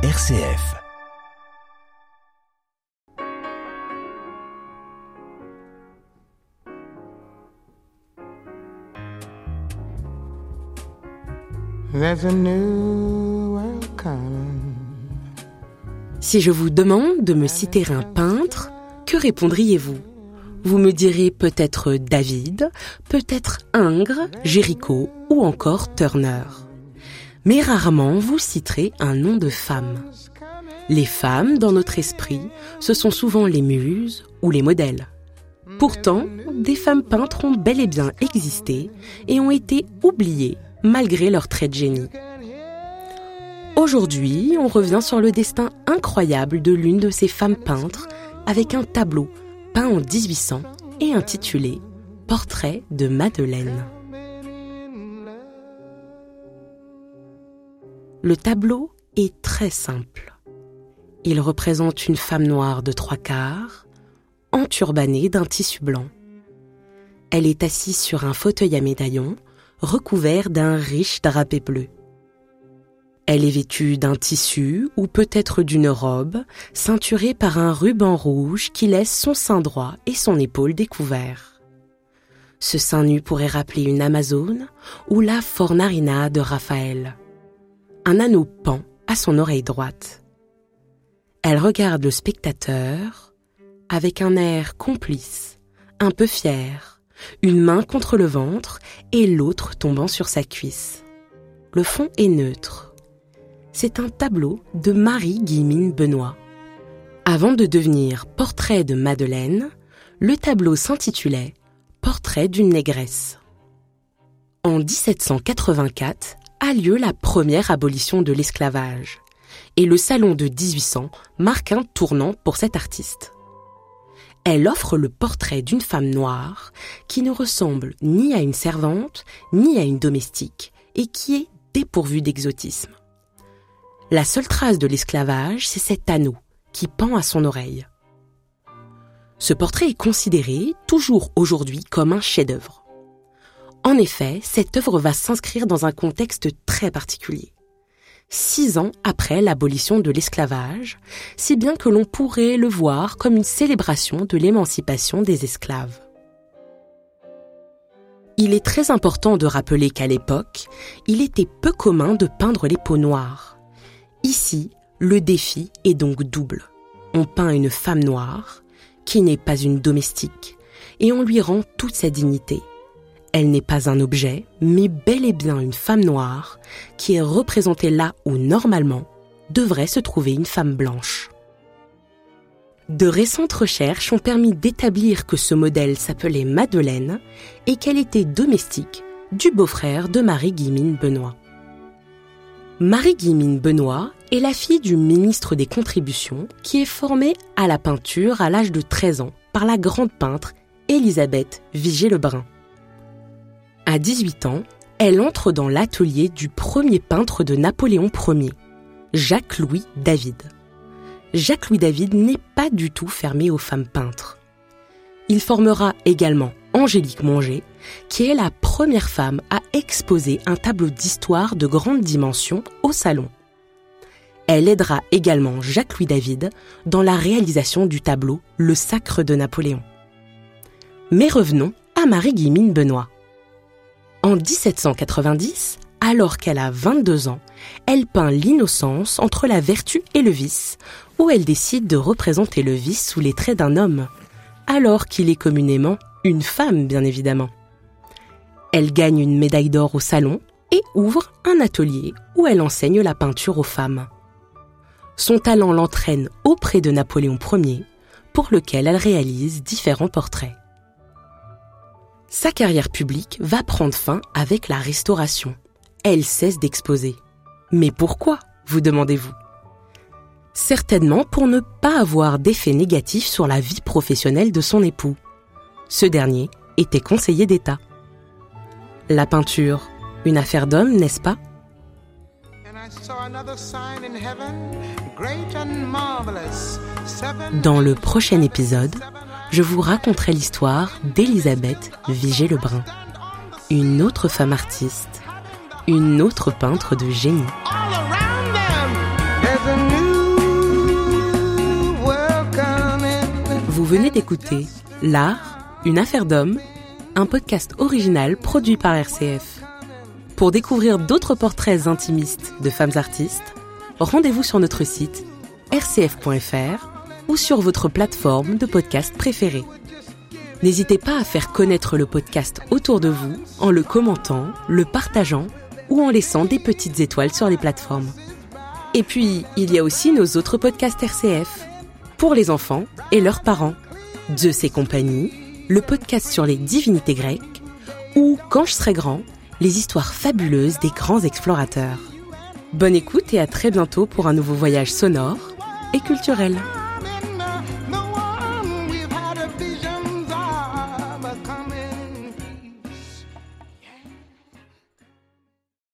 RCF. Si je vous demande de me citer un peintre, que répondriez-vous? Vous me direz peut-être David, peut-être Ingres, Géricault ou encore Turner. Mais rarement vous citerez un nom de femme. Les femmes, dans notre esprit, ce sont souvent les muses ou les modèles. Pourtant, des femmes peintres ont bel et bien existé et ont été oubliées malgré leur trait de génie. Aujourd'hui, on revient sur le destin incroyable de l'une de ces femmes peintres avec un tableau peint en 1800 et intitulé Portrait de Madeleine. Le tableau est très simple. Il représente une femme noire de trois quarts, enturbanée d'un tissu blanc. Elle est assise sur un fauteuil à médaillon, recouvert d'un riche drapé bleu. Elle est vêtue d'un tissu ou peut-être d'une robe, ceinturée par un ruban rouge qui laisse son sein droit et son épaule découverts. Ce sein nu pourrait rappeler une Amazone ou la Fornarina de Raphaël. Un anneau pend à son oreille droite. Elle regarde le spectateur avec un air complice, un peu fier, une main contre le ventre et l'autre tombant sur sa cuisse. Le fond est neutre c'est un tableau de Marie-Guillemine Benoît. Avant de devenir Portrait de Madeleine, le tableau s'intitulait Portrait d'une négresse. En 1784 a lieu la première abolition de l'esclavage, et le salon de 1800 marque un tournant pour cette artiste. Elle offre le portrait d'une femme noire qui ne ressemble ni à une servante ni à une domestique et qui est dépourvue d'exotisme. La seule trace de l'esclavage, c'est cet anneau qui pend à son oreille. Ce portrait est considéré, toujours aujourd'hui, comme un chef-d'œuvre. En effet, cette œuvre va s'inscrire dans un contexte très particulier. Six ans après l'abolition de l'esclavage, si bien que l'on pourrait le voir comme une célébration de l'émancipation des esclaves. Il est très important de rappeler qu'à l'époque, il était peu commun de peindre les peaux noires. Ici, le défi est donc double. On peint une femme noire, qui n'est pas une domestique, et on lui rend toute sa dignité. Elle n'est pas un objet, mais bel et bien une femme noire, qui est représentée là où normalement devrait se trouver une femme blanche. De récentes recherches ont permis d'établir que ce modèle s'appelait Madeleine et qu'elle était domestique du beau-frère de Marie-Guimine Benoît. Marie-Guimine Benoît est la fille du ministre des Contributions qui est formée à la peinture à l'âge de 13 ans par la grande peintre Élisabeth Vigée-Lebrun. À 18 ans, elle entre dans l'atelier du premier peintre de Napoléon Ier, Jacques-Louis David. Jacques-Louis David n'est pas du tout fermé aux femmes peintres. Il formera également Angélique Monger, qui est la première femme à exposer un tableau d'histoire de grande dimension au salon. Elle aidera également Jacques-Louis David dans la réalisation du tableau Le Sacre de Napoléon. Mais revenons à Marie-Guillemine Benoît. En 1790, alors qu'elle a 22 ans, elle peint l'innocence entre la vertu et le vice, où elle décide de représenter le vice sous les traits d'un homme, alors qu'il est communément une femme bien évidemment. Elle gagne une médaille d'or au salon et ouvre un atelier où elle enseigne la peinture aux femmes. Son talent l'entraîne auprès de Napoléon Ier, pour lequel elle réalise différents portraits. Sa carrière publique va prendre fin avec la Restauration. Elle cesse d'exposer. Mais pourquoi, vous demandez-vous? Certainement pour ne pas avoir d'effet négatif sur la vie professionnelle de son époux. Ce dernier était conseiller d'État. La peinture, une affaire d'homme, n'est-ce pas? Dans le prochain épisode, je vous raconterai l'histoire d'Elisabeth Vigée-Lebrun, une autre femme artiste, une autre peintre de génie. Vous venez d'écouter L'art, une affaire d'homme, un podcast original produit par RCF. Pour découvrir d'autres portraits intimistes de femmes artistes, rendez-vous sur notre site rcf.fr ou sur votre plateforme de podcast préférée. N'hésitez pas à faire connaître le podcast autour de vous en le commentant, le partageant ou en laissant des petites étoiles sur les plateformes. Et puis, il y a aussi nos autres podcasts RCF, pour les enfants et leurs parents. Zeus et compagnie, le podcast sur les divinités grecques, ou Quand je serai grand, les histoires fabuleuses des grands explorateurs. Bonne écoute et à très bientôt pour un nouveau voyage sonore et culturel.